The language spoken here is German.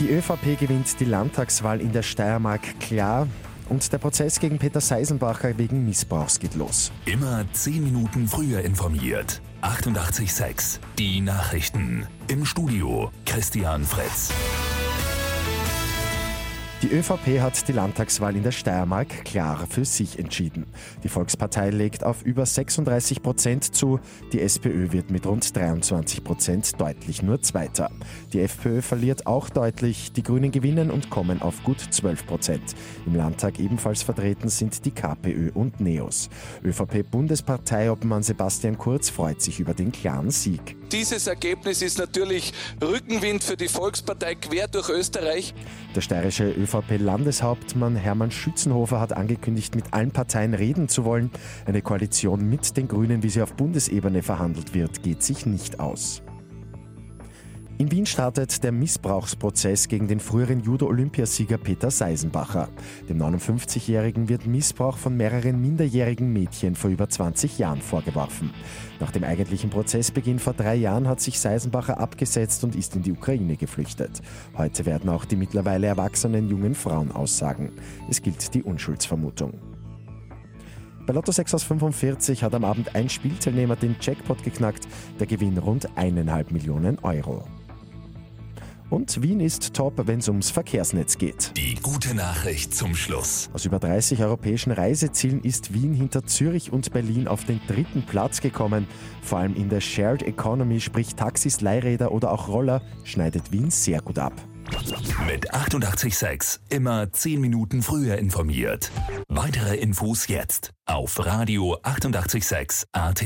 Die ÖVP gewinnt die Landtagswahl in der Steiermark klar. Und der Prozess gegen Peter Seisenbacher wegen Missbrauchs geht los. Immer zehn Minuten früher informiert. 88.6 Die Nachrichten. Im Studio Christian Fritz. Die ÖVP hat die Landtagswahl in der Steiermark klar für sich entschieden. Die Volkspartei legt auf über 36 Prozent zu, die SPÖ wird mit rund 23 Prozent deutlich nur Zweiter. Die FPÖ verliert auch deutlich, die Grünen gewinnen und kommen auf gut 12 Prozent. Im Landtag ebenfalls vertreten sind die KPÖ und NEOS. ÖVP-Bundesparteiobmann Sebastian Kurz freut sich über den klaren Sieg. Dieses Ergebnis ist natürlich Rückenwind für die Volkspartei quer durch Österreich. Der steirische ÖVP-Landeshauptmann Hermann Schützenhofer hat angekündigt, mit allen Parteien reden zu wollen. Eine Koalition mit den Grünen, wie sie auf Bundesebene verhandelt wird, geht sich nicht aus. In Wien startet der Missbrauchsprozess gegen den früheren Judo-Olympiasieger Peter Seisenbacher. Dem 59-Jährigen wird Missbrauch von mehreren minderjährigen Mädchen vor über 20 Jahren vorgeworfen. Nach dem eigentlichen Prozessbeginn vor drei Jahren hat sich Seisenbacher abgesetzt und ist in die Ukraine geflüchtet. Heute werden auch die mittlerweile erwachsenen jungen Frauen aussagen. Es gilt die Unschuldsvermutung. Bei Lotto 6 aus 45 hat am Abend ein Spielteilnehmer den Jackpot geknackt, der Gewinn rund eineinhalb Millionen Euro. Und Wien ist top, wenn es ums Verkehrsnetz geht. Die gute Nachricht zum Schluss. Aus über 30 europäischen Reisezielen ist Wien hinter Zürich und Berlin auf den dritten Platz gekommen. Vor allem in der Shared Economy, sprich Taxis, Leihräder oder auch Roller, schneidet Wien sehr gut ab. Mit 886 immer 10 Minuten früher informiert. Weitere Infos jetzt auf Radio 886 AT.